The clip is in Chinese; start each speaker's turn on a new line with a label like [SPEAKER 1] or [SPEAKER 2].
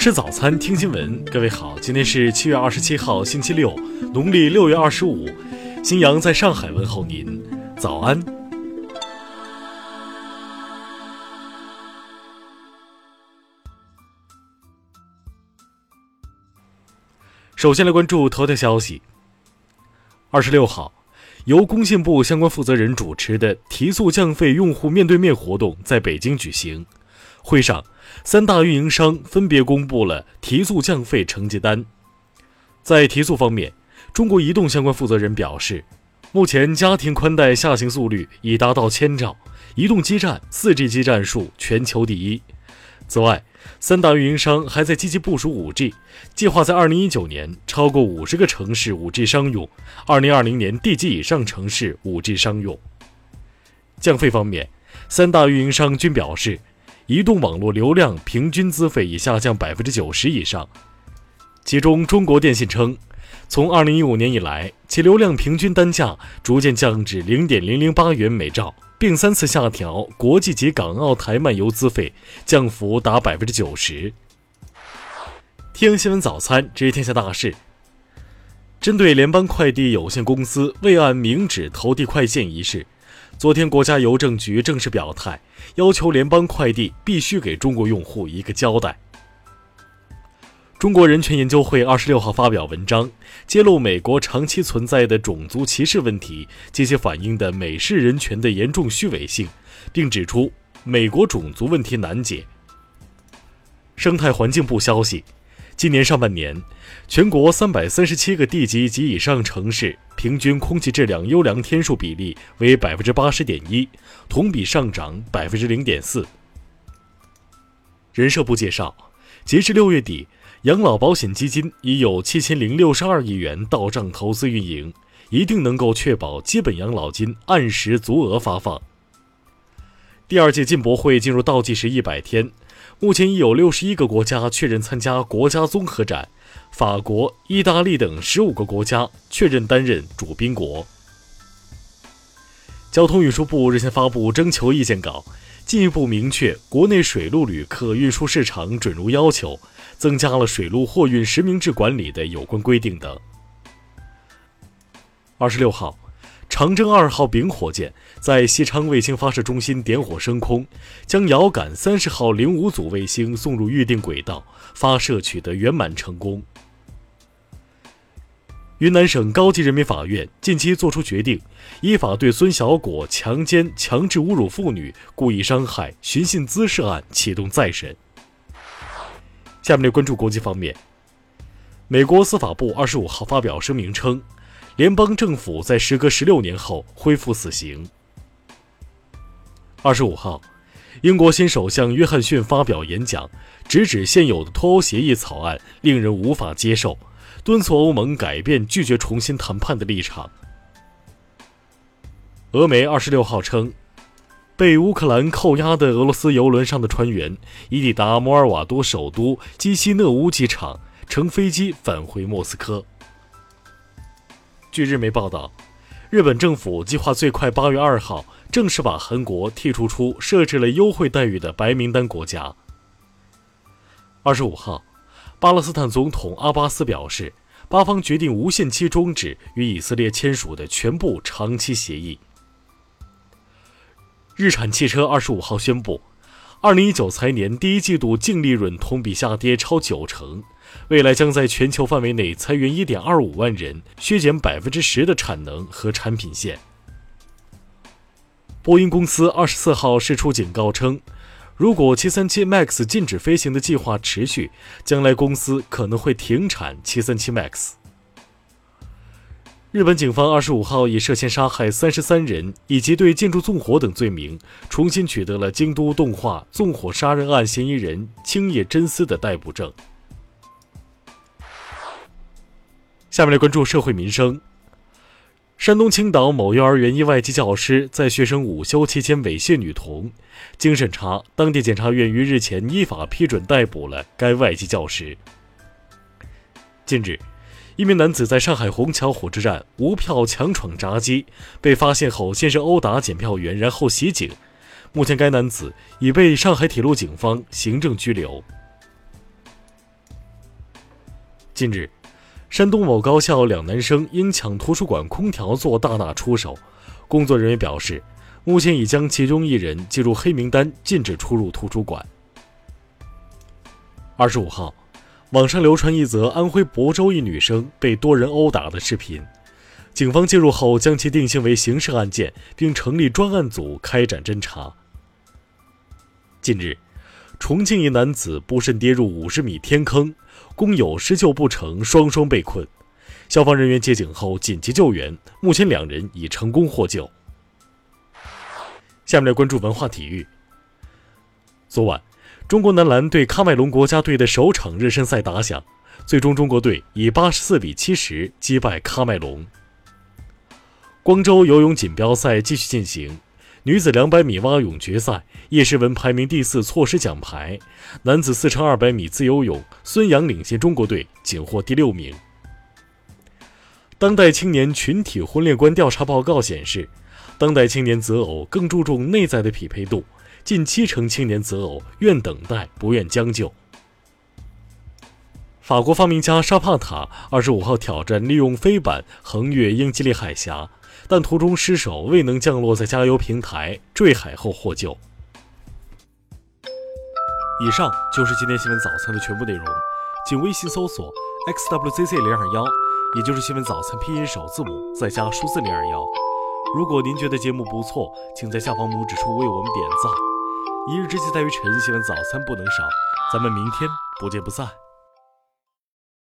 [SPEAKER 1] 吃早餐，听新闻。各位好，今天是七月二十七号，星期六，农历六月二十五。新阳在上海问候您，早安。首先来关注头条消息。二十六号，由工信部相关负责人主持的提速降费用户面对面活动在北京举行。会上，三大运营商分别公布了提速降费成绩单。在提速方面，中国移动相关负责人表示，目前家庭宽带下行速率已达到千兆，移动基站 4G 基站数全球第一。此外，三大运营商还在积极部署 5G，计划在2019年超过50个城市 5G 商用，2020年地级以上城市 5G 商用。降费方面，三大运营商均表示。移动网络流量平均资费已下降百分之九十以上，其中中国电信称，从二零一五年以来，其流量平均单价逐渐降至零点零零八元每兆，并三次下调国际及港澳台漫游资费，降幅达百分之九十。听新闻早餐知天下大事。针对联邦快递有限公司未按明址投递快件一事。昨天，国家邮政局正式表态，要求联邦快递必须给中国用户一个交代。中国人权研究会二十六号发表文章，揭露美国长期存在的种族歧视问题及其反映的美式人权的严重虚伪性，并指出美国种族问题难解。生态环境部消息。今年上半年，全国三百三十七个地级及以上城市平均空气质量优良天数比例为百分之八十点一，同比上涨百分之零点四。人社部介绍，截至六月底，养老保险基金已有七千零六十二亿元到账投资运营，一定能够确保基本养老金按时足额发放。第二届进博会进入倒计时一百天。目前已有六十一个国家确认参加国家综合展，法国、意大利等十五个国家确认担任主宾国。交通运输部日前发布征求意见稿，进一步明确国内水陆旅客运输市场准入要求，增加了水陆货运实名制管理的有关规定等。二十六号。长征二号丙火箭在西昌卫星发射中心点火升空，将遥感三十号零五组卫星送入预定轨道，发射取得圆满成功。云南省高级人民法院近期作出决定，依法对孙小果强奸、强制侮辱妇女、故意伤害、寻衅滋事案启动再审。下面来关注国际方面，美国司法部二十五号发表声明称。联邦政府在时隔十六年后恢复死刑。二十五号，英国新首相约翰逊发表演讲，直指现有的脱欧协议草案令人无法接受，敦促欧盟改变拒绝重新谈判的立场。俄媒二十六号称，被乌克兰扣押的俄罗斯油轮上的船员已抵达摩尔瓦多首都基西讷乌机场，乘飞机返回莫斯科。据日媒报道，日本政府计划最快八月二号正式把韩国剔除出设置了优惠待遇的白名单国家。二十五号，巴勒斯坦总统阿巴斯表示，巴方决定无限期终止与以色列签署的全部长期协议。日产汽车二十五号宣布，二零一九财年第一季度净利润同比下跌超九成。未来将在全球范围内裁员1.25万人，削减10%的产能和产品线。波音公司24号释出警告称，如果737 MAX 禁止飞行的计划持续，将来公司可能会停产737 MAX。日本警方25号以涉嫌杀害33人以及对建筑纵火等罪名，重新取得了京都动画纵火杀人案嫌疑人青叶真司的逮捕证。下面来关注社会民生。山东青岛某幼儿园一外籍教师在学生午休期间猥亵女童，经审查，当地检察院于日前依法批准逮捕了该外籍教师。近日，一名男子在上海虹桥火车站无票强闯闸机，被发现后先是殴打检票员，然后袭警。目前，该男子已被上海铁路警方行政拘留。近日，山东某高校两男生因抢图书馆空调座大打出手，工作人员表示，目前已将其中一人记入黑名单，禁止出入图书馆。二十五号，网上流传一则安徽亳州一女生被多人殴打的视频。警方介入后，将其定性为刑事案件，并成立专案组开展侦查。近日，重庆一男子不慎跌入五十米天坑，工友施救不成，双双被困。消防人员接警后紧急救援，目前两人已成功获救。下面来关注文化体育。昨晚，中国男篮对喀麦隆国家队的首场热身赛打响，最终中国队以八十四比七十击败喀麦隆。光州游泳锦标赛继续进行，女子两百米蛙泳决赛，叶诗文排名第四，错失奖牌。男子四乘二百米自由泳，孙杨领先中国队，仅获第六名。当代青年群体婚恋观调查报告显示，当代青年择偶更注重内在的匹配度，近七成青年择偶愿等待，不愿将就。法国发明家沙帕塔二十五号挑战利用飞板横越英吉利海峡。但途中失手，未能降落在加油平台，坠海后获救。以上就是今天新闻早餐的全部内容，请微信搜索 xwzc 零二幺，也就是新闻早餐拼音首字母再加数字零二幺。如果您觉得节目不错，请在下方拇指处为我们点赞。一日之计在于晨，新闻早餐不能少，咱们明天不见不散。